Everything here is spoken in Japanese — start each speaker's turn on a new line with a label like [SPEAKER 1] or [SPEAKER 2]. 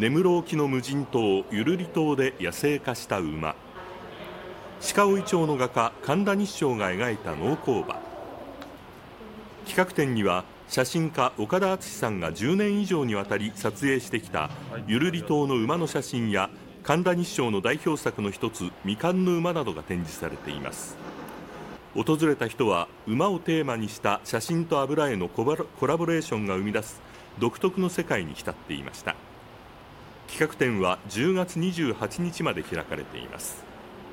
[SPEAKER 1] 根室沖の無人島ゆるり島で野生化した馬。鹿追町の画家神田日照が描いた農耕馬企画展には写真家岡田敦さんが10年以上にわたり撮影してきたゆるり島の馬の写真や神田日照の代表作の一つみかんの馬などが展示されています。訪れた人は馬をテーマにした写真と油絵のコラボレーションが生み出す独特の世界に浸っていました。企画展は10月28日まで開かれています。